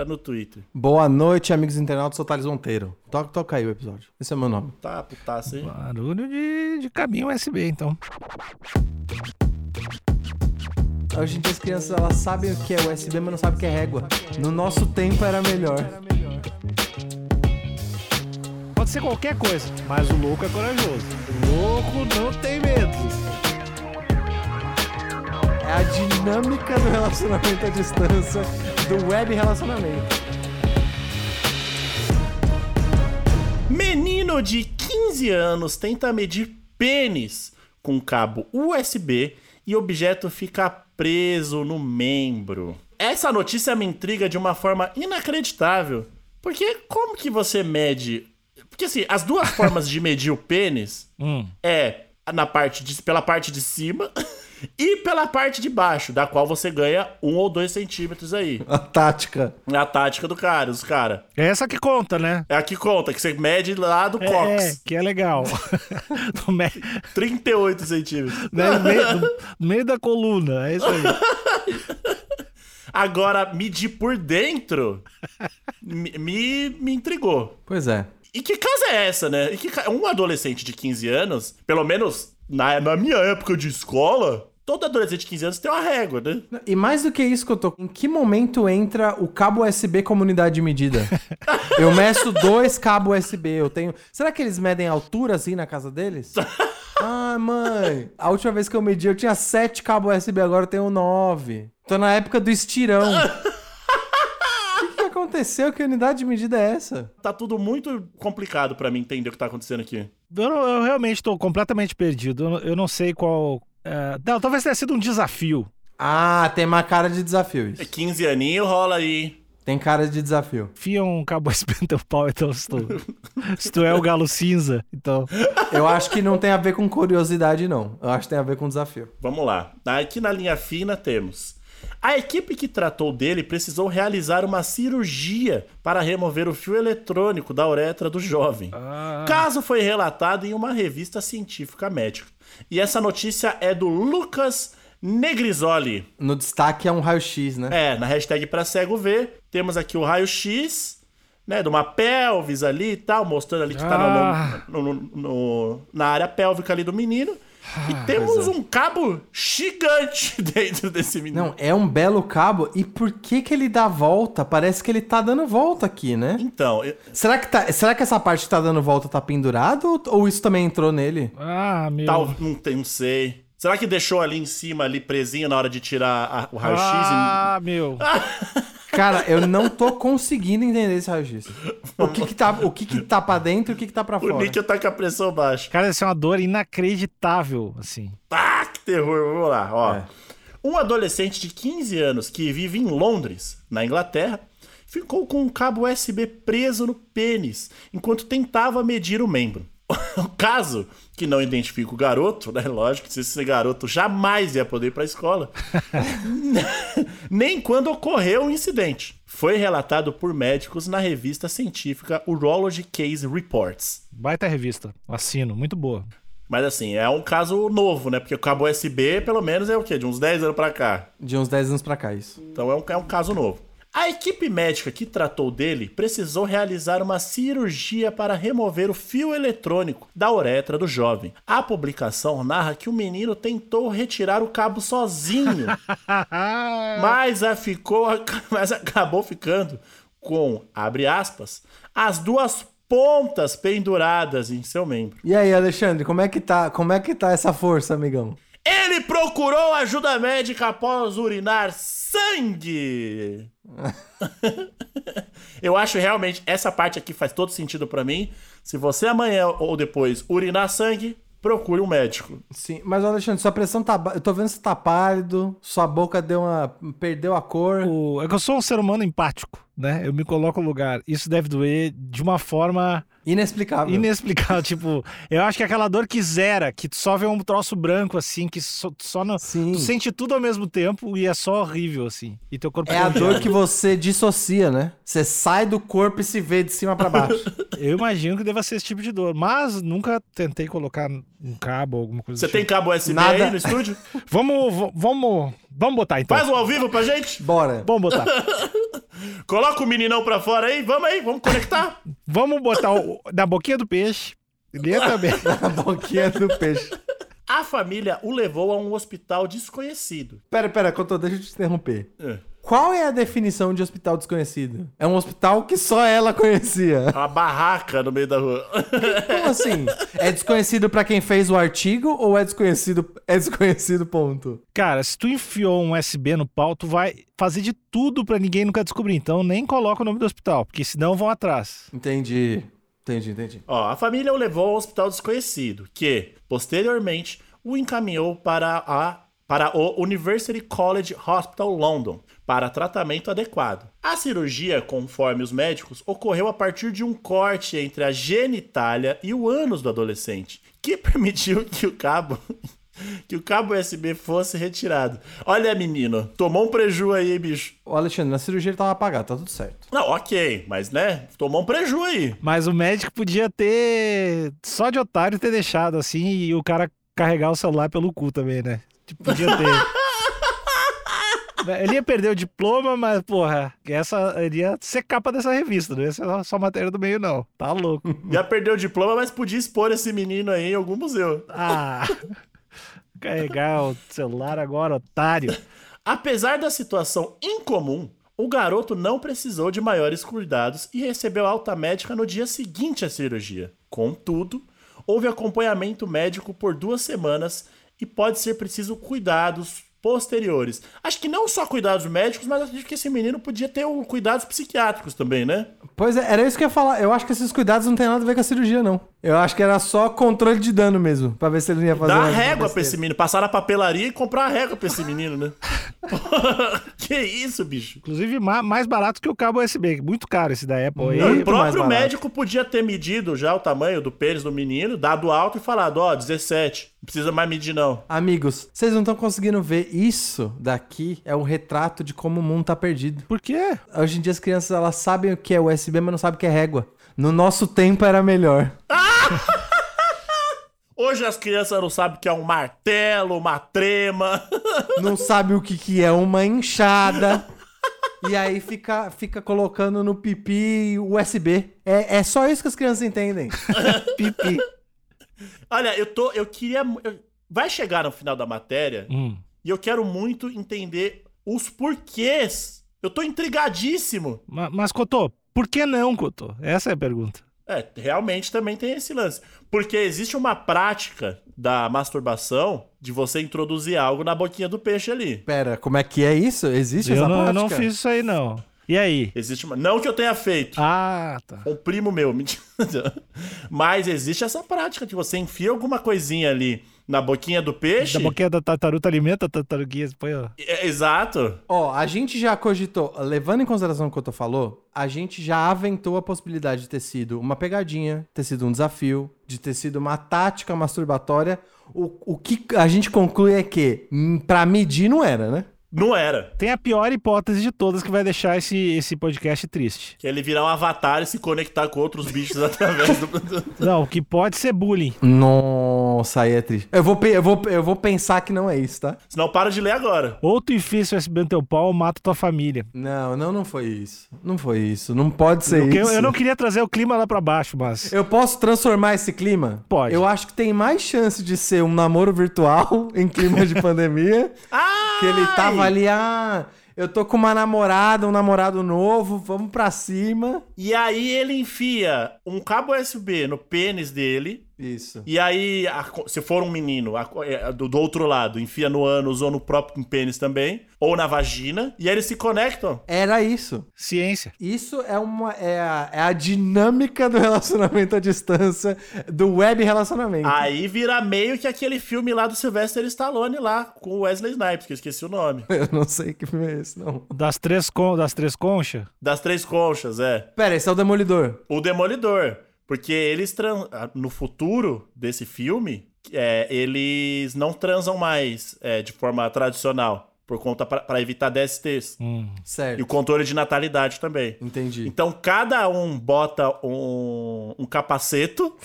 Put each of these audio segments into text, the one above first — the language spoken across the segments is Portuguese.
Cotoseira no Twitter. Boa noite, amigos internautas, sou Thales Monteiro. Toca, toca aí o episódio. Esse é meu nome. Tá, putaça aí. Barulho de, de caminho USB, então. Hoje em dia as crianças elas sabem o que é USB, mas não sabem o que é régua. No nosso tempo era melhor. Pode ser qualquer coisa, mas o louco é corajoso. O louco não tem medo. É a dinâmica do relacionamento à distância, do web relacionamento. Menino de 15 anos tenta medir pênis com cabo USB e objeto fica preso no membro. Essa notícia me intriga de uma forma inacreditável. Porque como que você mede? Porque assim, as duas formas de medir o pênis Hum. é na parte de, pela parte de cima e pela parte de baixo, da qual você ganha um ou dois centímetros aí. A tática. É a tática do cara, os cara. É essa que conta, né? É a que conta, que você mede lá do É, cox. que é legal. no, me... 38 centímetros. né, no meio, no meio da coluna, é isso aí. Agora, medir por dentro me, me, me intrigou. Pois é. E que casa é essa, né? E que ca- um adolescente de 15 anos, pelo menos na, na minha época de escola, todo adolescente de 15 anos tem uma régua, né? E mais do que isso que eu tô. Em que momento entra o cabo USB como unidade de medida? eu meço dois cabos USB. Eu tenho. Será que eles medem altura assim na casa deles? Ah, mãe. A última vez que eu medi, eu tinha sete cabos USB, agora eu tenho nove. Tô na época do estirão. O que, que aconteceu? Que unidade de medida é essa? Tá tudo muito complicado pra mim entender o que tá acontecendo aqui. Eu, eu realmente tô completamente perdido. Eu, eu não sei qual. É, Não, talvez tenha sido um desafio. Ah, tem uma cara de desafio isso. 15 aninho rola aí. Tem cara de desafio. Enfia um cabo no teu pau, então se tu, se tu é o galo cinza, então. Eu acho que não tem a ver com curiosidade, não. Eu acho que tem a ver com desafio. Vamos lá. Aqui na linha fina temos. A equipe que tratou dele precisou realizar uma cirurgia para remover o fio eletrônico da uretra do jovem. Ah, Caso foi relatado em uma revista científica médica. E essa notícia é do Lucas Negrisoli. No destaque é um raio-x, né? É, na hashtag pra cego ver, temos aqui o raio-x, né, de uma pelvis ali e tal, mostrando ali que tá Ah. no- no- no- no- na área pélvica ali do menino. Ah, e temos um cabo gigante dentro desse menino. Não, é um belo cabo. E por que que ele dá volta? Parece que ele tá dando volta aqui, né? Então, eu- Será que, tá, será que essa parte que tá dando volta tá pendurado? Ou, isso também entrou nele? ah, meu. tal, não, tem, não sei. Será que deixou ali em cima, ali presinho na hora de tirar a- o raio-x? Ah, meu. Cara, eu não tô conseguindo entender esse raio-x. O que que tá, o que que tá pra dentro e o que que tá pra o fora? Níquel tá com a pressão baixa. Cara, isso é uma dor inacreditável, assim. Ah, que terror. Vamos lá, ó. É. Um adolescente de 15 anos que vive em Londres, na Inglaterra, ficou com um cabo USB preso no pênis enquanto tentava medir o membro. O caso, que não identifica o garoto, né? Lógico que se esse garoto jamais ia poder ir pra escola, nem quando ocorreu o incidente. Foi relatado por médicos na revista científica Urology Case Reports. Baita revista. Assino, muito boa. Mas assim, é um caso novo, né? Porque o cabo USB, pelo menos, é o quê? De uns 10 anos pra cá. De uns 10 anos pra cá, isso. Então é um, é um caso novo. A equipe médica que tratou dele precisou realizar uma cirurgia para remover o fio eletrônico da uretra do jovem. A publicação narra que o menino tentou retirar o cabo sozinho, mas, a ficou, mas acabou ficando com, abre aspas, as duas pontas penduradas em seu membro. E aí, Alexandre, como é que tá, como é que tá essa força, amigão? Ele procurou ajuda médica após urinar sangue. Eu acho realmente essa parte aqui faz todo sentido pra mim. Se você amanhã ou depois urinar sangue, procure um médico. Sim, mas Alexandre, sua pressão tá. Eu tô vendo que você tá pálido, sua boca deu uma. perdeu a cor. O- É que eu sou um ser humano empático, né? Eu me coloco no lugar. Isso deve doer de uma forma Inexplicável. inexplicável. tipo, eu acho que é aquela dor que zera, que tu só vê um troço branco, assim, que só, só no, Sim. tu sente tudo ao mesmo tempo e é só horrível, assim. E teu corpo É a dor que você dissocia, né? Você sai do corpo e se vê de cima pra baixo. Eu imagino que deva ser esse tipo de dor, mas nunca tentei colocar um cabo ou alguma coisa Você tem tipo. cabo USB Nada. aí no estúdio? Vamos, vamos, vamos botar então. Faz um ao vivo pra gente? Bora. Vamos botar. Coloca o meninão pra fora aí, vamos aí, vamos conectar. Vamos botar o, na boquinha do peixe. Lê também. A boquinha do peixe. A família o levou a um hospital desconhecido. Pera, pera, Cotô, deixa eu te interromper. É. Qual é a definição de hospital desconhecido? É um hospital que só ela conhecia. Uma barraca no meio da rua. Como assim? É desconhecido pra quem fez o artigo ou é desconhecido, é desconhecido ponto? Cara, se tu enfiou um USB no pau, tu vai fazer de tudo pra ninguém nunca descobrir. Então nem coloca o nome do hospital, porque senão vão atrás. Entendi. Entendi, entendi. Ó, a família o levou ao hospital desconhecido, que, posteriormente, o encaminhou para, a, para o University College Hospital London para tratamento adequado. A cirurgia, conforme os médicos, ocorreu a partir de um corte entre a genitália e o ânus do adolescente, que permitiu que o cabo que o cabo USB fosse retirado. Olha, menino, tomou um preju aí, bicho. Ô, Alexandre, na cirurgia ele tava apagado, tá tudo certo. Não, ok, mas né, tomou um preju aí. Mas o médico podia ter, só de otário, ter deixado assim e o cara carregar o celular pelo cu também, né? Podia ter. Ele ia perder o diploma, mas, porra, essa ele ia ser capa dessa revista, não ia ser só matéria do meio, não. Tá louco. Já perdeu o diploma, mas podia expor esse menino aí em algum museu. Ah, carregar o celular agora, otário. Apesar da situação incomum, o garoto não precisou de maiores cuidados e recebeu alta médica no dia seguinte à cirurgia. Contudo, houve acompanhamento médico por duas semanas e pode ser preciso cuidados posteriores. Acho que não só cuidados médicos, mas acho que esse menino podia ter o- cuidados psiquiátricos também, né? Pois é, era isso que eu ia falar. Eu acho que esses cuidados não tem nada a ver com a cirurgia, não. Eu acho que era só controle de dano mesmo, pra ver se ele não ia fazer a uma régua pra esse menino, passar na papelaria e comprar a régua pra esse menino, né? Que isso, bicho? Inclusive, ma- mais barato que o cabo USB. Muito caro esse da Apple aí. Não, o próprio médico podia ter medido já o tamanho do pênis do menino, dado alto e falado, ó, 17. Não precisa mais medir, não. Amigos, vocês não estão conseguindo ver isso daqui? É um retrato de como o mundo tá perdido. Por quê? Hoje em dia as crianças elas sabem o que é USB, mas não sabem o que é régua. No nosso tempo era melhor. Hoje as crianças não sabem o que é um martelo, uma trema. Não sabe o que, que é uma enxada. E aí fica, fica colocando no pipi USB. É, é só isso que as crianças entendem. pipi. Olha, eu tô. Eu queria. eu- vai chegar no final da matéria Hum. e eu quero muito entender os porquês. Eu tô intrigadíssimo. Ma- Mas, Cotô, por que não, Cotô? Essa é a pergunta. É, realmente também tem esse lance. Porque existe uma prática da masturbação de você introduzir algo na boquinha do peixe ali. Pera, como é que é isso? Existe Eu essa não, eu prática? não fiz isso aí, não. E aí? Existe uma. Não que eu tenha feito. Ah, tá. Um primo meu. mentira. Mas existe essa prática que você enfia alguma coisinha ali na boquinha do peixe. Da boquinha da tartaruga alimenta a tartaruguinha, ó. É, exato. Ó, a gente já cogitou, levando em consideração o que eu tô falou, a gente já aventou a possibilidade de ter sido uma pegadinha, ter sido um desafio, de ter sido uma tática masturbatória. O, o que a gente conclui é que, pra medir, não era, né? Não era. Tem a pior hipótese de todas que vai deixar esse, esse podcast triste. Que é ele virar um avatar e se conectar com outros bichos através do. Não, que pode ser bullying. Nossa, aí é triste. Eu vou, eu vou, eu vou pensar que não é isso, tá? Senão para de ler agora. Ou tu enfia esse USB no teu pau ou mata tua família. Não, não, não foi isso. Não foi isso. Não pode ser eu, isso. eu não queria trazer o clima lá pra baixo, mas. Eu posso transformar esse clima? Pode. Eu acho que tem mais chance de ser um namoro virtual em clima de pandemia. Ah! Que ele tava ali, ah, eu tô com uma namorada, um namorado novo, vamos pra cima. E aí ele enfia um cabo USB no pênis dele, Isso. E aí, se for um menino, é, do, do outro lado, enfia no ânus ou no próprio pênis também, ou na vagina, e aí eles se conectam. Era isso. Ciência. Isso é uma é a, é a dinâmica do relacionamento à distância, do web relacionamento. Aí vira meio que aquele filme lá do Sylvester Stallone lá, com o Wesley Snipes, que eu esqueci o nome. Eu não sei que filme é esse, não. Das três, con das três conchas? Das Três Conchas, é. Pera, esse é o Demolidor. O Demolidor. Porque eles, tran- no futuro desse filme, é, eles não transam mais é, de forma tradicional, por conta para evitar DSTs. Hum. E Certo. o controle de natalidade também. Entendi. Então cada um bota um, um capaceto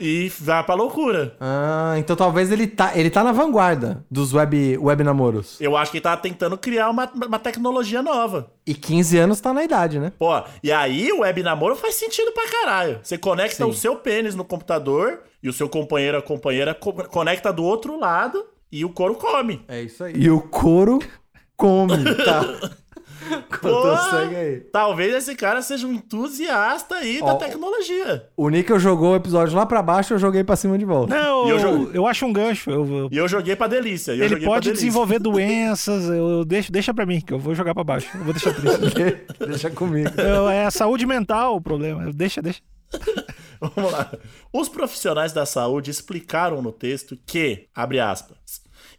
e vai pra loucura. Ah, então talvez ele tá, ele tá na vanguarda dos web, web namoros. Eu acho que ele tá tentando criar uma, uma tecnologia nova. E 15 anos tá na idade, né? Pô, e aí o web namoro faz sentido pra caralho. Você conecta Sim. o seu pênis no computador e o seu companheiro ou companheira co- conecta do outro lado e o couro come. É isso aí. E o couro come, tá? Contou, segue aí. Talvez esse cara seja um entusiasta aí Ó, da tecnologia. O Nickel jogou o episódio lá pra baixo, eu joguei pra cima de volta. Não, E eu eu, jogo- eu acho um gancho. Eu, eu- E eu joguei pra delícia. eu ele pra pode delícia. desenvolver doenças. Eu, deixo, deixa pra mim, que eu vou jogar pra baixo. Eu vou deixar triste. Deixa comigo. Eu- é a saúde mental o problema. Deixa, deixa. Vamos lá. Os profissionais da saúde explicaram no texto que, abre aspas,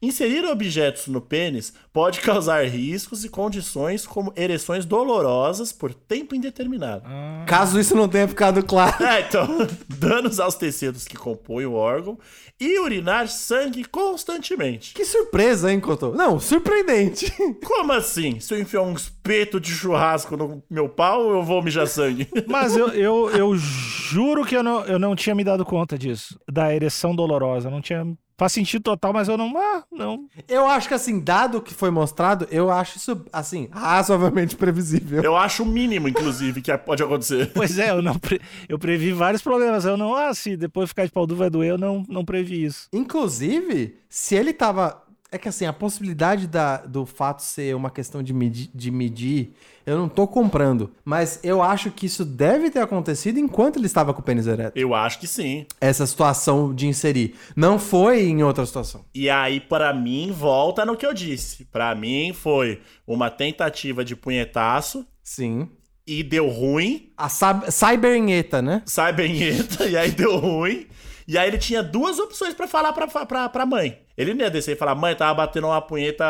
inserir objetos no pênis pode causar riscos e condições como ereções dolorosas por tempo indeterminado. Caso isso não tenha ficado claro. É, então, danos aos tecidos que compõem o órgão e urinar sangue constantemente. Que surpresa, hein, Cotô? Não, surpreendente. Como assim? Se eu enfiar um espeto de churrasco no meu pau, eu vou mijar sangue? Mas eu, eu, eu juro que eu não, eu não tinha me dado conta disso. Da ereção dolorosa. Não tinha. Faz sentido total, mas eu não. Ah, não. Eu acho que, assim, dado o que foi mostrado, eu acho isso, assim, razoavelmente previsível. Eu acho o mínimo, inclusive, que pode acontecer. Pois é, eu não pre- eu previ vários problemas. Eu não, ah, se depois ficar de pau duro vai doer, eu não, não previ isso. Inclusive, se ele tava. É que assim, a possibilidade da, do fato ser uma questão de medir, de medir, eu não tô comprando. Mas eu acho que isso deve ter acontecido enquanto ele estava com o pênis ereto. Eu acho que sim. Essa situação de inserir. Não foi em outra situação. E aí, pra mim, volta no que eu disse. Pra mim, foi uma tentativa de punhetaço Sim. e deu ruim. A cybernheta, né? Sai benheta, e aí deu ruim. E aí ele tinha duas opções pra falar pra, pra, pra mãe. Ele não ia descer e falar, mãe, tava batendo uma punheta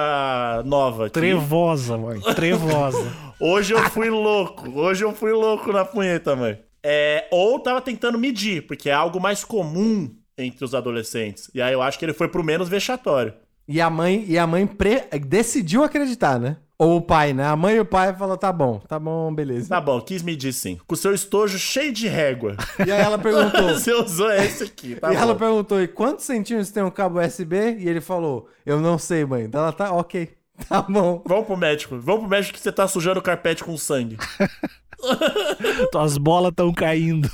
nova aqui. Trevosa, mãe. Trevosa. Hoje eu fui louco. Hoje eu fui louco na punheta, mãe. É, ou tava tentando medir, porque é algo mais comum entre os adolescentes. E aí eu acho que ele foi pro menos vexatório. E a mãe, e a mãe pre- decidiu acreditar, né? Ou o pai, né? A mãe e o pai falou: tá bom, tá bom, beleza. Tá bom, quis medir sim. Com o seu estojo cheio de régua. E aí ela perguntou. Você usou esse aqui, tá e ela bom. perguntou: e quantos centímetros tem um cabo USB? E ele falou: eu não sei, mãe. Daí Ela tá, ok, tá bom. Vamos pro médico. Vamos pro médico que você tá sujando o carpete com sangue. As bolas estão caindo.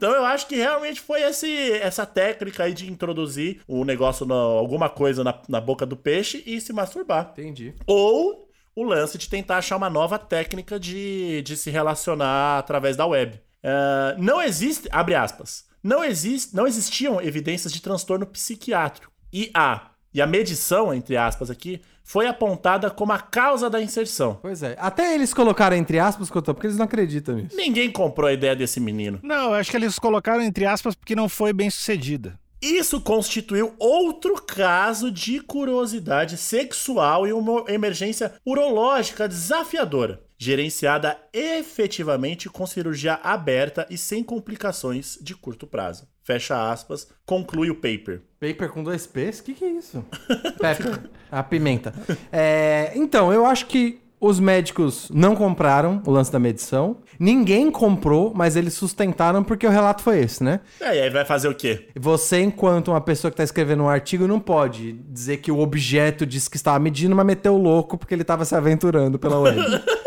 Então eu acho que realmente foi esse, essa técnica aí de introduzir o negócio, na, alguma coisa na, na boca do peixe e se masturbar. Entendi. Ou o lance de tentar achar uma nova técnica de, de se relacionar através da web. Ah, não existe, abre aspas, não, existe, não existiam evidências de transtorno psiquiátrico. E a, e a medição, entre aspas aqui, foi apontada como a causa da inserção. Pois é. Até eles colocaram entre aspas, Cotô, porque eles não acreditam nisso. Ninguém comprou a ideia desse menino. Não, eu acho que eles colocaram entre aspas porque não foi bem sucedida. Isso constituiu outro caso de curiosidade sexual e uma emergência urológica desafiadora, gerenciada efetivamente com cirurgia aberta e sem complicações de curto prazo. Fecha aspas, conclui o paper. Paper com dois P's? O que, que é isso? Pepper. A pimenta. É, então, eu acho que os médicos não compraram o lance da medição. Ninguém comprou, mas eles sustentaram porque o relato foi esse, né? É, e aí vai fazer o quê? Você, enquanto uma pessoa que está escrevendo um artigo, não pode dizer que o objeto disse que estava medindo, mas meteu o louco porque ele estava se aventurando pela web.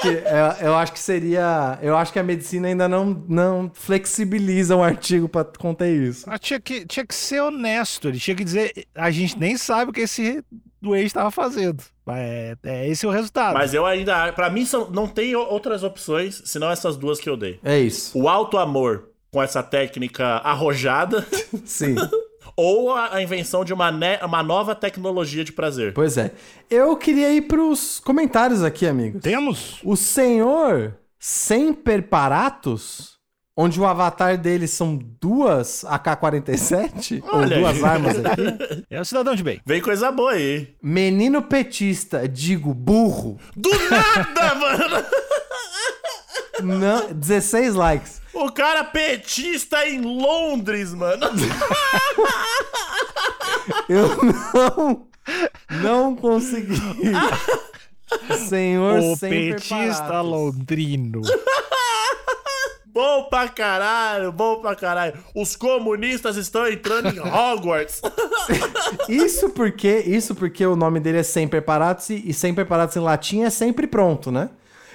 Que, é, eu acho que seria. Eu acho que a medicina ainda não, não flexibiliza um artigo para conter isso. Ah, tinha, que, tinha que ser honesto. Ele tinha que dizer. A gente nem sabe o que esse doente estava fazendo. É, é esse o resultado. Mas eu ainda. Pra mim, são, não tem outras opções senão essas duas que eu dei. É isso. O alto amor com essa técnica arrojada, Sim. ou a, invenção de uma, ne- uma nova tecnologia de prazer. Pois é. Eu queria ir pros comentários aqui, amigos. Temos? O senhor Semper Paratus, onde o avatar dele são duas AK-47, ou duas armas aqui. É o cidadão de bem. Vem coisa boa aí. Menino petista, digo burro, Do nada, mano! não, 16 likes. O cara petista em Londres, mano. Eu não, não consegui. Senhor O petista londrino. Bom pra caralho, bom pra caralho. Os comunistas estão entrando em Hogwarts. Isso porque, isso porque o nome dele é Semper Paratus e Semper Paratus em latim é sempre pronto, né?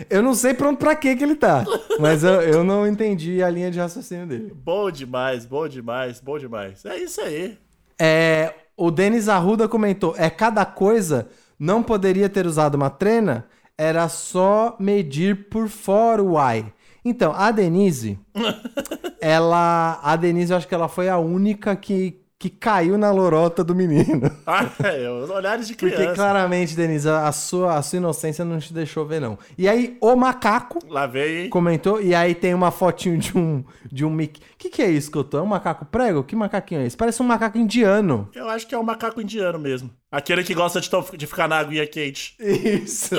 Eu não sei pronto pra que ele tá, mas eu, eu não entendi a linha de raciocínio dele. bom demais, bom demais, bom demais. É isso aí. É, o Denis Arruda comentou: é cada coisa, não poderia ter usado uma trena, era só medir por fora o ai. Então, a Denise, ela. A Denise, eu acho que ela foi a única que, que caiu na lorota do menino. Ah, é, os olhares de Porque criança. claramente, Denise, a sua, a sua inocência não te deixou ver, não. E aí, o macaco Lá vem, hein? comentou, e aí tem uma fotinho de um, de um Mickey. O que, que é isso que eu tô? É um macaco prego? Que macaquinho é esse? Parece um macaco indiano. Eu acho que é um macaco indiano mesmo. Aquele que gosta de, de ficar na aguinha quente. Isso.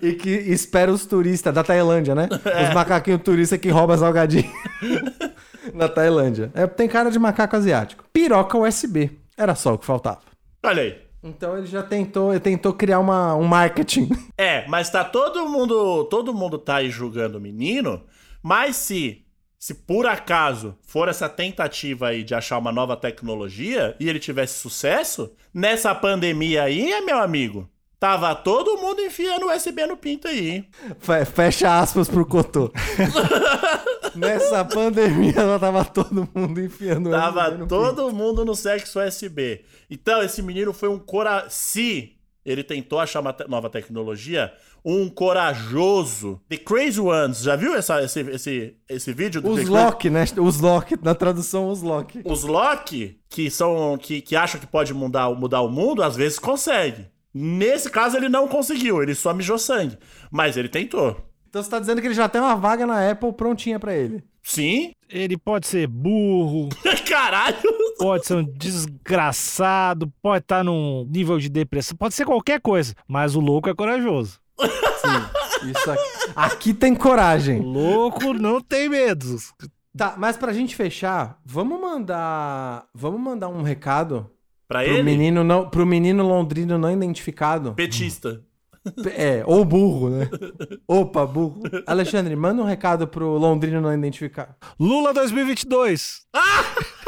e que espera os turistas da Tailândia, né? Os macaquinhos turistas que roubam salgadinho. Na Tailândia. É, tem cara de macaco asiático. Piroca USB. Era só o que faltava. Olha aí. Então ele já tentou, ele tentou criar uma, um marketing. É, mas tá todo mundo, todo mundo tá aí julgando o menino, mas se se por acaso for essa tentativa aí de achar uma nova tecnologia e ele tivesse sucesso, nessa pandemia aí, meu amigo, tava todo mundo enfiando USB no pinto aí, Fecha aspas pro Cotô. Nessa pandemia, ela tava todo mundo enfiando Tava no todo mundo no sexo USB. Então, esse menino foi um cora... Se ele tentou achar uma te- nova tecnologia, um corajoso. The Crazy Ones. Já viu essa, esse, esse, esse vídeo? do Os The Loki, né? Os Loki, na tradução, os Loki. Os Loki, que são que, que acham que pode mudar, mudar o mundo, às vezes consegue. Nesse caso, ele não conseguiu, ele só mijou sangue. Mas ele tentou. Então você tá dizendo que ele já tem uma vaga na Apple prontinha pra ele. Sim. Ele pode ser burro, Caralho. pode ser um desgraçado, pode estar num nível de depressão, pode ser qualquer coisa, mas o louco é corajoso. Sim, isso aqui. Aqui tem O coragem. louco não tem medo. Tá, mas pra gente fechar, vamos mandar. Vamos mandar um recado Pra pro ele, menino, não, pro menino londrino não identificado. petista. É, ou burro, né? Opa, burro. Alexandre, manda um recado pro londrino não identificado. Lula 2022.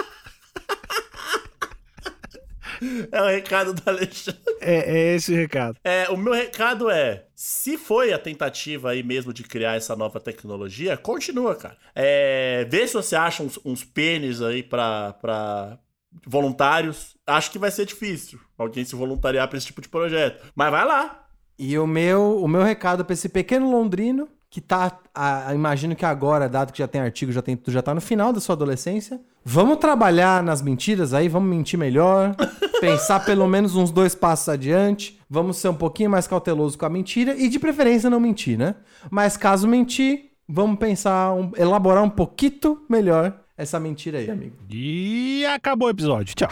É o recado do Alexandre. É, é esse o recado. É, o meu recado é: se foi a tentativa aí mesmo de criar essa nova tecnologia, continua, cara. É, vê se você acha uns, uns pênis aí pra, pra voluntários. Acho que vai ser difícil alguém se voluntariar pra esse tipo de projeto. Mas vai lá. E o meu, o meu recado pra esse pequeno londrino, que tá, a- imagino que agora, dado que já tem artigo, já tem tu já tá no final da sua adolescência, vamos trabalhar nas mentiras aí, vamos mentir melhor, pensar pelo menos uns dois passos adiante, vamos ser um pouquinho mais cauteloso com a mentira e de preferência não mentir, né? Mas caso mentir, vamos pensar, um- elaborar um pouquinho melhor essa mentira aí, amigo. E acabou o episódio. Tchau.